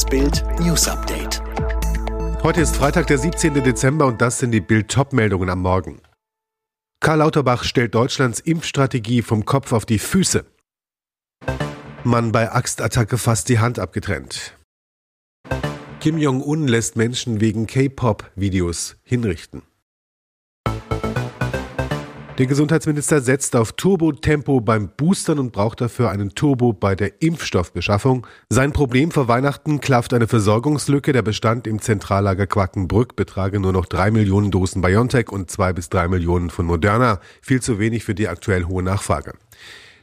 Das Bild News Update. Heute ist Freitag, der 17. Dezember und das sind die Bild-Top-Meldungen am Morgen. Karl Lauterbach stellt Deutschlands Impfstrategie vom Kopf auf die Füße. Mann bei Axtattacke fast die Hand abgetrennt. Kim Jong-un lässt Menschen wegen K-Pop-Videos hinrichten. Der Gesundheitsminister setzt auf Turbo-Tempo beim Boostern und braucht dafür einen Turbo bei der Impfstoffbeschaffung. Sein Problem vor Weihnachten klafft eine Versorgungslücke. Der Bestand im Zentrallager Quackenbrück betrage nur noch drei Millionen Dosen BioNTech und zwei bis drei Millionen von Moderna. Viel zu wenig für die aktuell hohe Nachfrage.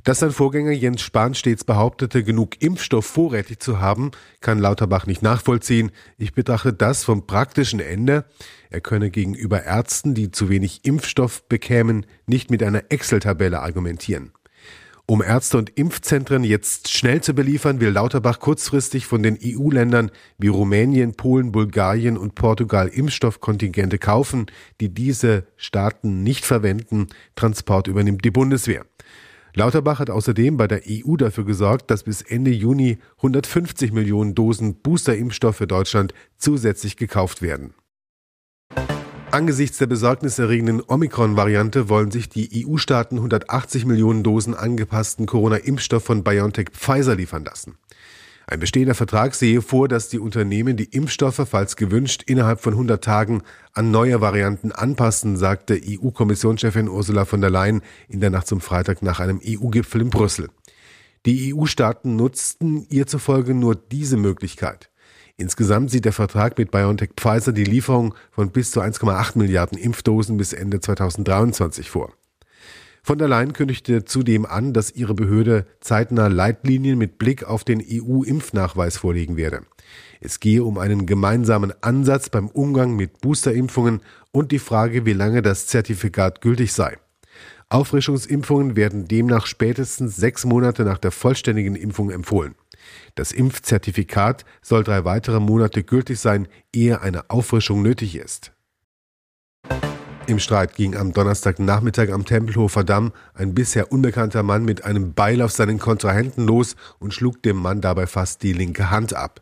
Dass sein Vorgänger Jens Spahn stets behauptete, genug Impfstoff vorrätig zu haben, kann Lauterbach nicht nachvollziehen. Ich betrachte das vom praktischen Ende. Er könne gegenüber Ärzten, die zu wenig Impfstoff bekämen, nicht mit einer Excel-Tabelle argumentieren. Um Ärzte und Impfzentren jetzt schnell zu beliefern, will Lauterbach kurzfristig von den EU-Ländern wie Rumänien, Polen, Bulgarien und Portugal Impfstoffkontingente kaufen, die diese Staaten nicht verwenden. Transport übernimmt die Bundeswehr. Lauterbach hat außerdem bei der EU dafür gesorgt, dass bis Ende Juni 150 Millionen Dosen Boosterimpfstoff für Deutschland zusätzlich gekauft werden. Angesichts der besorgniserregenden Omikron-Variante wollen sich die EU-Staaten 180 Millionen Dosen angepassten Corona-Impfstoff von BioNTech Pfizer liefern lassen. Ein bestehender Vertrag sehe vor, dass die Unternehmen die Impfstoffe, falls gewünscht, innerhalb von 100 Tagen an neue Varianten anpassen, sagte EU-Kommissionschefin Ursula von der Leyen in der Nacht zum Freitag nach einem EU-Gipfel in Brüssel. Die EU-Staaten nutzten ihr zufolge nur diese Möglichkeit. Insgesamt sieht der Vertrag mit BioNTech Pfizer die Lieferung von bis zu 1,8 Milliarden Impfdosen bis Ende 2023 vor. Von der Leyen kündigte zudem an, dass ihre Behörde zeitnah Leitlinien mit Blick auf den EU-Impfnachweis vorlegen werde. Es gehe um einen gemeinsamen Ansatz beim Umgang mit Boosterimpfungen und die Frage, wie lange das Zertifikat gültig sei. Auffrischungsimpfungen werden demnach spätestens sechs Monate nach der vollständigen Impfung empfohlen. Das Impfzertifikat soll drei weitere Monate gültig sein, ehe eine Auffrischung nötig ist. Im Streit ging am Donnerstagnachmittag am Tempelhofer Damm ein bisher unbekannter Mann mit einem Beil auf seinen Kontrahenten los und schlug dem Mann dabei fast die linke Hand ab.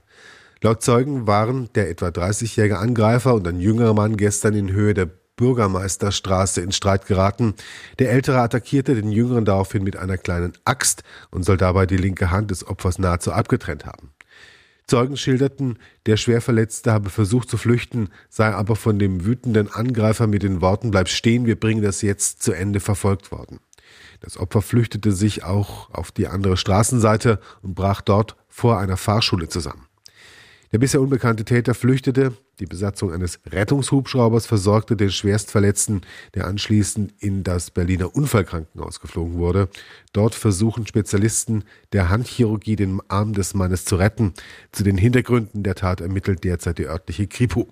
Laut Zeugen waren der etwa 30-jährige Angreifer und ein jüngerer Mann gestern in Höhe der Bürgermeisterstraße in Streit geraten. Der Ältere attackierte den Jüngeren daraufhin mit einer kleinen Axt und soll dabei die linke Hand des Opfers nahezu abgetrennt haben. Zeugen schilderten, der Schwerverletzte habe versucht zu flüchten, sei aber von dem wütenden Angreifer mit den Worten Bleib stehen, wir bringen das jetzt zu Ende verfolgt worden. Das Opfer flüchtete sich auch auf die andere Straßenseite und brach dort vor einer Fahrschule zusammen. Der bisher unbekannte Täter flüchtete. Die Besatzung eines Rettungshubschraubers versorgte den Schwerstverletzten, der anschließend in das Berliner Unfallkrankenhaus geflogen wurde. Dort versuchen Spezialisten der Handchirurgie den Arm des Mannes zu retten. Zu den Hintergründen der Tat ermittelt derzeit die örtliche Kripo.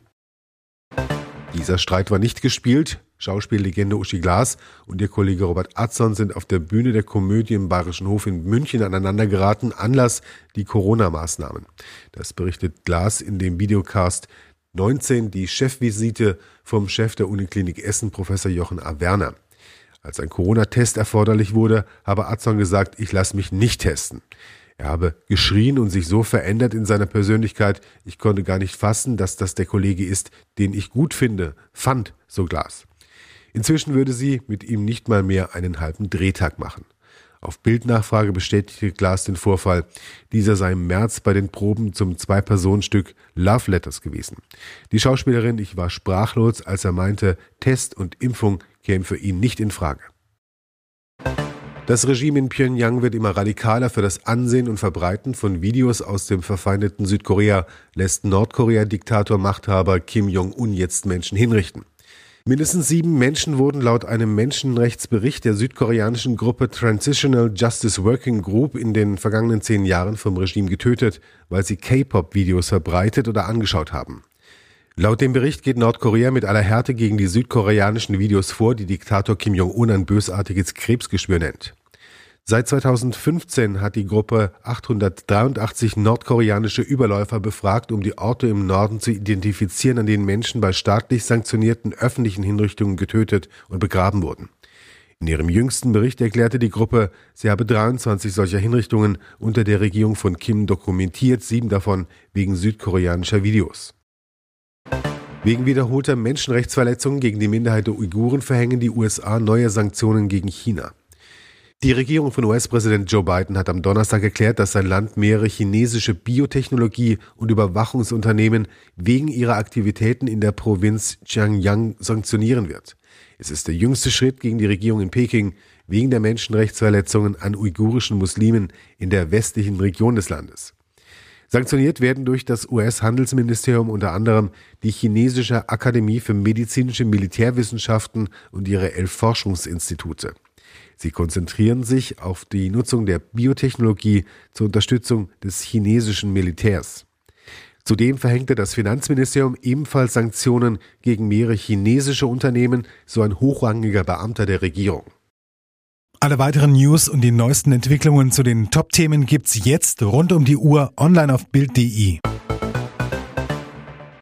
Dieser Streit war nicht gespielt. Schauspiellegende Uschi Glas und ihr Kollege Robert Atzon sind auf der Bühne der Komödie im Bayerischen Hof in München aneinandergeraten. Anlass die Corona-Maßnahmen. Das berichtet Glas in dem Videocast 19, die Chefvisite vom Chef der Uniklinik Essen, Professor Jochen A. Werner. Als ein Corona-Test erforderlich wurde, habe Atzon gesagt, ich lasse mich nicht testen. Er habe geschrien und sich so verändert in seiner Persönlichkeit, ich konnte gar nicht fassen, dass das der Kollege ist, den ich gut finde, fand, so Glas. Inzwischen würde sie mit ihm nicht mal mehr einen halben Drehtag machen. Auf Bildnachfrage bestätigte Glas den Vorfall. Dieser sei im März bei den Proben zum Zwei-Personen-Stück Love Letters gewesen. Die Schauspielerin, ich war sprachlos, als er meinte, Test und Impfung kämen für ihn nicht in Frage. Das Regime in Pyongyang wird immer radikaler für das Ansehen und Verbreiten von Videos aus dem verfeindeten Südkorea, lässt Nordkorea-Diktator Machthaber Kim Jong-un jetzt Menschen hinrichten. Mindestens sieben Menschen wurden laut einem Menschenrechtsbericht der südkoreanischen Gruppe Transitional Justice Working Group in den vergangenen zehn Jahren vom Regime getötet, weil sie K-Pop-Videos verbreitet oder angeschaut haben. Laut dem Bericht geht Nordkorea mit aller Härte gegen die südkoreanischen Videos vor, die Diktator Kim Jong-un ein bösartiges Krebsgeschwür nennt. Seit 2015 hat die Gruppe 883 nordkoreanische Überläufer befragt, um die Orte im Norden zu identifizieren, an denen Menschen bei staatlich sanktionierten öffentlichen Hinrichtungen getötet und begraben wurden. In ihrem jüngsten Bericht erklärte die Gruppe, sie habe 23 solcher Hinrichtungen unter der Regierung von Kim dokumentiert, sieben davon wegen südkoreanischer Videos. Wegen wiederholter Menschenrechtsverletzungen gegen die Minderheit der Uiguren verhängen die USA neue Sanktionen gegen China. Die Regierung von US-Präsident Joe Biden hat am Donnerstag erklärt, dass sein Land mehrere chinesische Biotechnologie- und Überwachungsunternehmen wegen ihrer Aktivitäten in der Provinz Xinjiang sanktionieren wird. Es ist der jüngste Schritt gegen die Regierung in Peking wegen der Menschenrechtsverletzungen an uigurischen Muslimen in der westlichen Region des Landes. Sanktioniert werden durch das US-Handelsministerium unter anderem die Chinesische Akademie für medizinische Militärwissenschaften und ihre elf Forschungsinstitute. Sie konzentrieren sich auf die Nutzung der Biotechnologie zur Unterstützung des chinesischen Militärs. Zudem verhängte das Finanzministerium ebenfalls Sanktionen gegen mehrere chinesische Unternehmen, so ein hochrangiger Beamter der Regierung. Alle weiteren News und die neuesten Entwicklungen zu den Top-Themen gibt's jetzt rund um die Uhr online auf Bild.de.